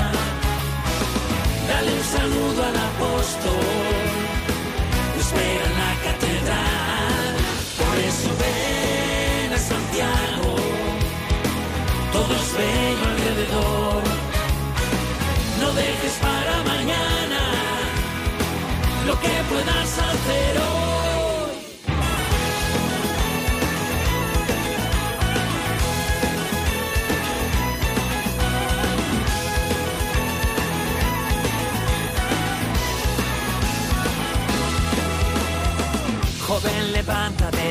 Dale un saludo al apóstol, espera en la catedral. Por eso ven a Santiago, todos ven alrededor. No dejes para mañana lo que puedas hacer hoy.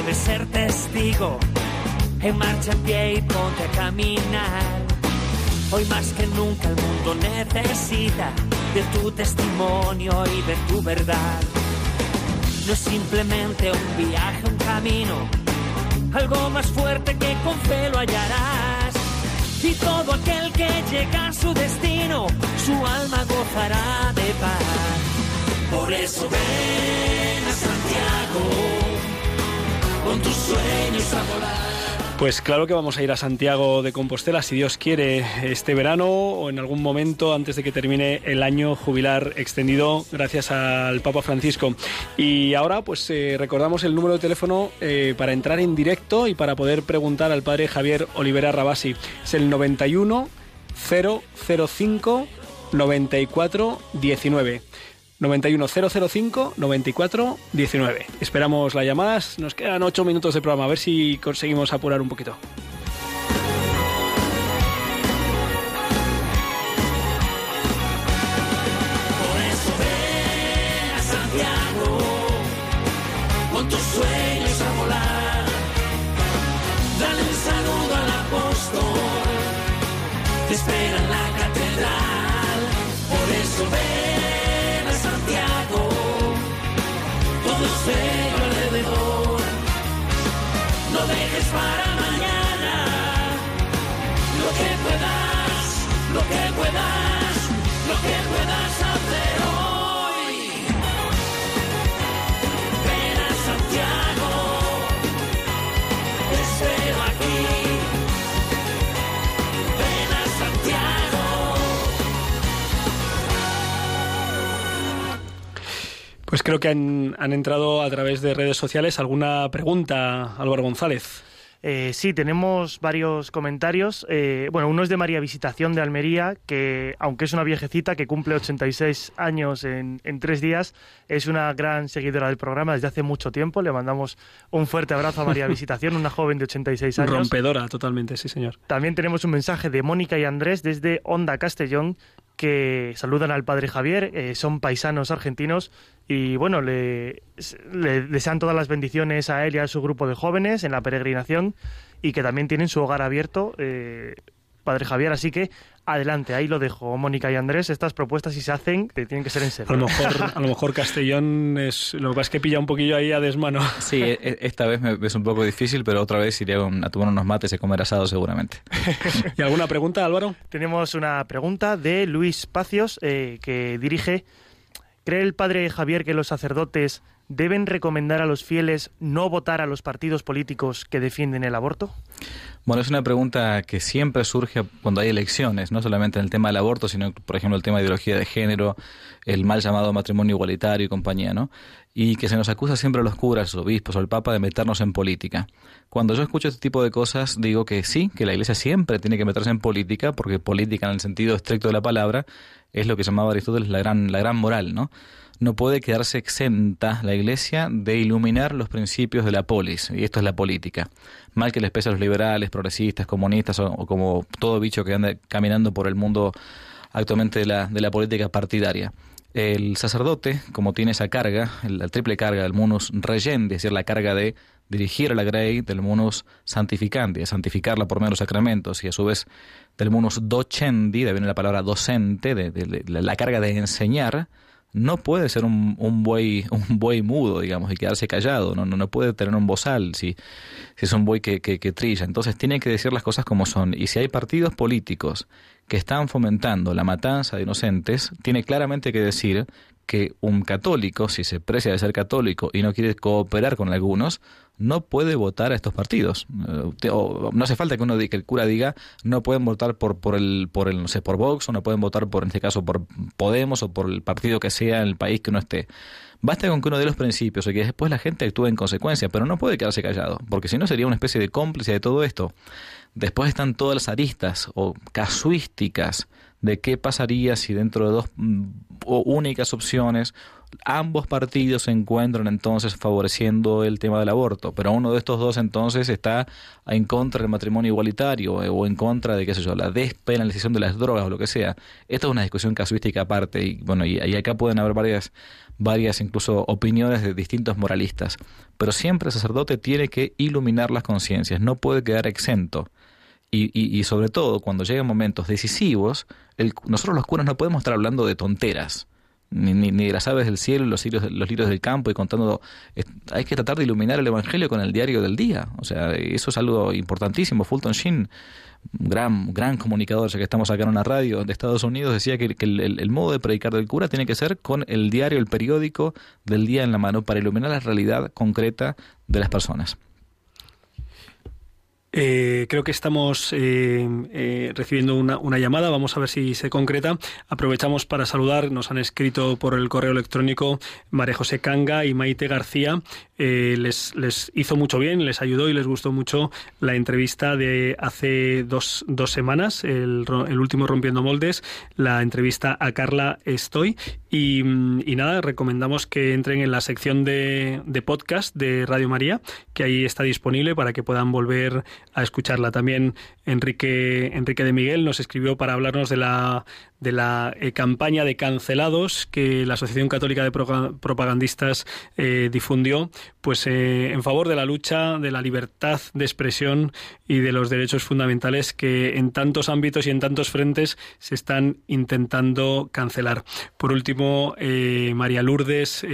Debes ser testigo. En marcha en pie y ponte a caminar. Hoy más que nunca el mundo necesita de tu testimonio y de tu verdad. No es simplemente un viaje, un camino, algo más fuerte que con fe lo hallarás. Y todo aquel que llega a su destino, su alma gozará de paz. Por eso ven Pues claro que vamos a ir a Santiago de Compostela, si Dios quiere, este verano o en algún momento antes de que termine el año jubilar extendido gracias al Papa Francisco. Y ahora pues eh, recordamos el número de teléfono eh, para entrar en directo y para poder preguntar al padre Javier Olivera Rabasi. Es el 91 005 94 19. 91005 94 19. Esperamos las llamadas. Nos quedan 8 minutos de programa. A ver si conseguimos apurar un poquito. Para mañana lo que puedas, lo que puedas, lo que puedas hacer hoy. Ven a Santiago, espero aquí. Ven a Santiago. Pues creo que han, han entrado a través de redes sociales alguna pregunta, Álvaro González. Eh, sí, tenemos varios comentarios. Eh, bueno, uno es de María Visitación de Almería, que aunque es una viejecita que cumple 86 años en, en tres días, es una gran seguidora del programa desde hace mucho tiempo. Le mandamos un fuerte abrazo a María Visitación, una joven de 86 años. Rompedora, totalmente, sí, señor. También tenemos un mensaje de Mónica y Andrés desde Onda Castellón que saludan al padre Javier, eh, son paisanos argentinos y bueno, le, le desean todas las bendiciones a él y a su grupo de jóvenes en la peregrinación y que también tienen su hogar abierto, eh, padre Javier, así que adelante, ahí lo dejo, Mónica y Andrés, estas propuestas si se hacen tienen que ser en A serio. lo mejor, a lo mejor Castellón es. Lo que pasa es que pilla un poquillo ahí a desmano. Sí, e- e- esta vez me es un poco difícil, pero otra vez iré a tomar unos mates y comer asado seguramente. ¿Y alguna pregunta, Álvaro? Tenemos una pregunta de Luis Pacios eh, que dirige. ¿Cree el padre Javier que los sacerdotes deben recomendar a los fieles no votar a los partidos políticos que defienden el aborto? Bueno, es una pregunta que siempre surge cuando hay elecciones, no solamente en el tema del aborto, sino, por ejemplo, el tema de ideología de género, el mal llamado matrimonio igualitario y compañía, ¿no? Y que se nos acusa siempre a los curas, obispos o al Papa de meternos en política. Cuando yo escucho este tipo de cosas, digo que sí, que la Iglesia siempre tiene que meterse en política, porque política en el sentido estricto de la palabra es lo que llamaba Aristóteles la gran, la gran moral, ¿no? No puede quedarse exenta la Iglesia de iluminar los principios de la polis, y esto es la política. Mal que les pese a los liberales, progresistas, comunistas o, como todo bicho que anda caminando por el mundo actualmente de la, de la política partidaria. El sacerdote, como tiene esa carga, la triple carga del munus regendi, es decir, la carga de dirigir a la grey, del munus santificandi, de santificarla por medio de los sacramentos, y a su vez del munus docendi, de viene la palabra docente, de la carga de enseñar, no puede ser un, un buey un buey mudo, digamos, y quedarse callado, no, no, no puede tener un bozal si, si es un buey que, que, que trilla. Entonces tiene que decir las cosas como son. Y si hay partidos políticos que están fomentando la matanza de inocentes, tiene claramente que decir que un católico, si se precia de ser católico y no quiere cooperar con algunos, no puede votar a estos partidos. Eh, o no hace falta que uno que el cura diga no pueden votar por por el por el no sé por Vox o no pueden votar por en este caso por Podemos o por el partido que sea en el país que uno esté. Basta con que uno dé los principios y que después la gente actúe en consecuencia, pero no puede quedarse callado, porque si no sería una especie de cómplice de todo esto. Después están todas las aristas o casuísticas de qué pasaría si dentro de dos mm, o únicas opciones ambos partidos se encuentran entonces favoreciendo el tema del aborto, pero uno de estos dos entonces está en contra del matrimonio igualitario eh, o en contra de, qué sé yo, la despenalización de las drogas o lo que sea. Esta es una discusión casuística aparte y bueno, y, acá pueden haber varias, varias incluso opiniones de distintos moralistas, pero siempre el sacerdote tiene que iluminar las conciencias, no puede quedar exento. Y, y, y, sobre todo cuando llegan momentos decisivos, el, nosotros los curas no podemos estar hablando de tonteras, ni, ni, ni de las aves del cielo, los los lirios del campo y contando... Hay que tratar de iluminar el Evangelio con el diario del día. O sea, eso es algo importantísimo. Fulton Sheen, gran, gran comunicador, ya que estamos acá en una radio de Estados Unidos, decía que, que el, el modo de predicar del cura tiene que ser con el diario, el periódico del día en la mano para iluminar la realidad concreta de las personas. Eh, creo que estamos eh, eh, recibiendo una, una, llamada. Vamos a ver si se concreta. Aprovechamos para saludar. Nos han escrito por el correo electrónico María José Canga y Maite García. Les, les hizo mucho bien, les ayudó y les gustó mucho la entrevista de hace dos, dos semanas, el, el último Rompiendo Moldes, la entrevista a Carla Estoy. Y, y, nada, recomendamos que entren en la sección de, de podcast de Radio María, que ahí está disponible para que puedan volver a escucharla. También Enrique, Enrique de Miguel nos escribió para hablarnos de la, de la eh, campaña de cancelados que la Asociación Católica de Propagandistas eh, difundió, pues eh, en favor de la lucha de la libertad de expresión y de los derechos fundamentales que en tantos ámbitos y en tantos frentes se están intentando cancelar. Por último, María Lourdes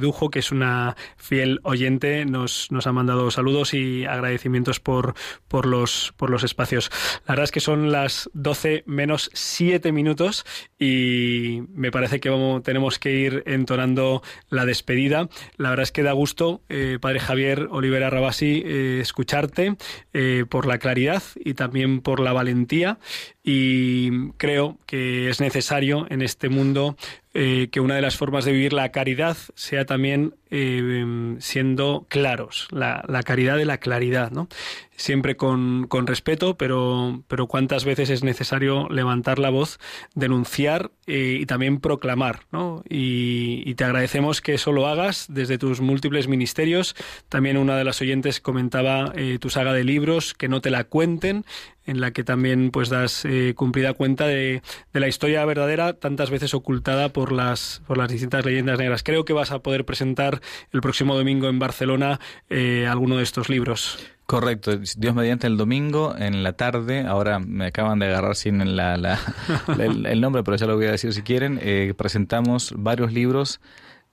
Dujo, que es una fiel oyente, nos, nos ha mandado saludos y agradecimientos por, por, los, por los espacios. La verdad es que son las 12 menos 7 minutos y me parece que vamos, tenemos que ir entonando la despedida. La verdad es que da gusto, eh, Padre Javier Olivera Rabasi, eh, escucharte eh, por la claridad y también por la valentía y creo que es necesario en este mundo que una de las formas de vivir la caridad sea también eh, siendo claros, la, la, caridad de la claridad, ¿no? Siempre con, con, respeto, pero, pero cuántas veces es necesario levantar la voz, denunciar eh, y también proclamar, ¿no? Y, y, te agradecemos que eso lo hagas desde tus múltiples ministerios. También una de las oyentes comentaba eh, tu saga de libros, que no te la cuenten, en la que también pues das eh, cumplida cuenta de, de, la historia verdadera tantas veces ocultada por las por las distintas leyendas negras. Creo que vas a poder presentar el próximo domingo en Barcelona eh, alguno de estos libros. Correcto, Dios mediante el domingo en la tarde, ahora me acaban de agarrar sin la, la, el, el, nombre, pero ya lo voy a decir si quieren, eh, presentamos varios libros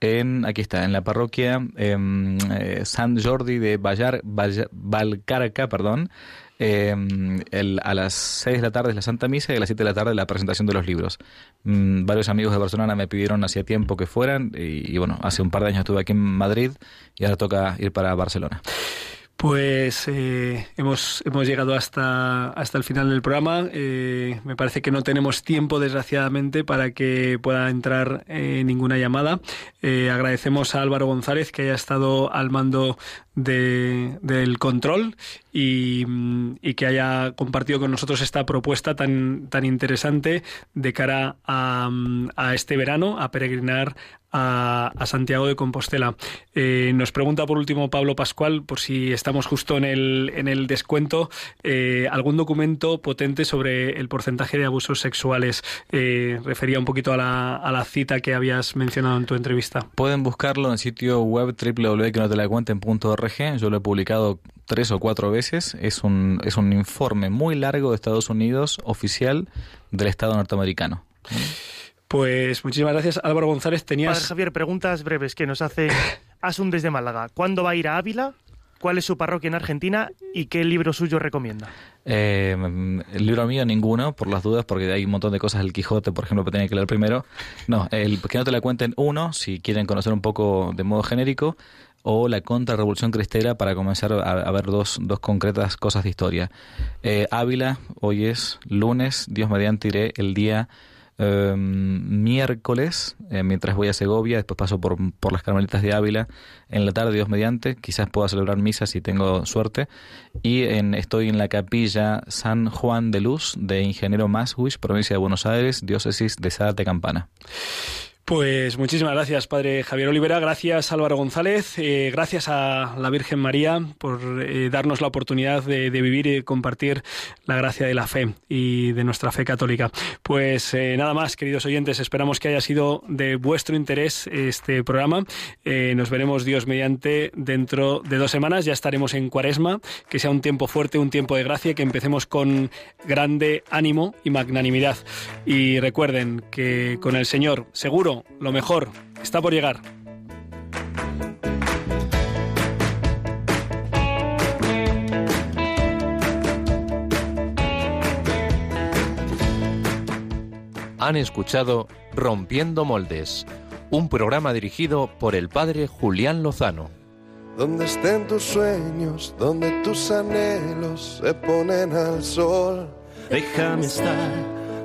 en, aquí está, en la parroquia eh, San Jordi de Vallar, Vallar, Valcarca, perdón, eh, el, a las 6 de la tarde es la Santa Misa y a las 7 de la tarde la presentación de los libros. Mm, varios amigos de Barcelona me pidieron hacía tiempo que fueran y, y, bueno, hace un par de años estuve aquí en Madrid y ahora toca ir para Barcelona. Pues eh, hemos, hemos llegado hasta, hasta el final del programa. Eh, me parece que no tenemos tiempo, desgraciadamente, para que pueda entrar eh, ninguna llamada. agradecemos a Álvaro González que haya estado al mando de, del control y, y, que haya compartido con nosotros esta propuesta tan, tan interesante de cara a, a este verano, a peregrinar a, Santiago de Compostela. Eh, nos pregunta por último Pablo Pascual, por si estamos justo en el, en el descuento, eh, algún documento potente sobre el porcentaje de abusos sexuales. Eh, refería un poquito a la, a la, cita que habías mencionado en tu entrevista. Pueden buscarlo en el sitio web www.que Yo lo he publicado tres o cuatro veces. Es un, es un informe muy largo de Estados Unidos, oficial del Estado norteamericano. Pues muchísimas gracias, Álvaro González. Tenías... Padre Javier, preguntas breves que nos hace Asun desde Málaga. ¿Cuándo va a ir a Ávila? ¿Cuál es su parroquia en Argentina? ¿Y qué libro suyo recomienda? Eh, el libro mío ninguno, por las dudas, porque hay un montón de cosas del Quijote, por ejemplo, que tenía que leer primero. No, el que no te la cuenten uno, si quieren conocer un poco de modo genérico, o la contrarrevolución cristera para comenzar a, a ver dos, dos concretas cosas de historia. Eh, Ávila, hoy es lunes, Dios mediante iré el día eh, miércoles, eh, mientras voy a Segovia, después paso por, por las Carmelitas de Ávila, en la tarde Dios mediante, quizás pueda celebrar misa si tengo suerte, y en, estoy en la capilla San Juan de Luz de Ingeniero Maswich, provincia de Buenos Aires, diócesis de Zárate Campana. Pues muchísimas gracias, Padre Javier Olivera. Gracias, Álvaro González. Eh, gracias a la Virgen María por eh, darnos la oportunidad de, de, vivir y compartir la gracia de la fe y de nuestra fe católica. Pues eh, nada más, queridos oyentes. Esperamos que haya sido de vuestro interés este programa. Eh, nos veremos, Dios mediante, dentro de dos semanas. Ya estaremos en Cuaresma. Que sea un tiempo fuerte, un tiempo de gracia. Que empecemos con grande ánimo y magnanimidad. Y recuerden que con el Señor, seguro lo mejor está por llegar. Han escuchado Rompiendo Moldes, un programa dirigido por el padre Julián Lozano. Donde estén tus sueños, donde tus anhelos se ponen al sol. Déjame estar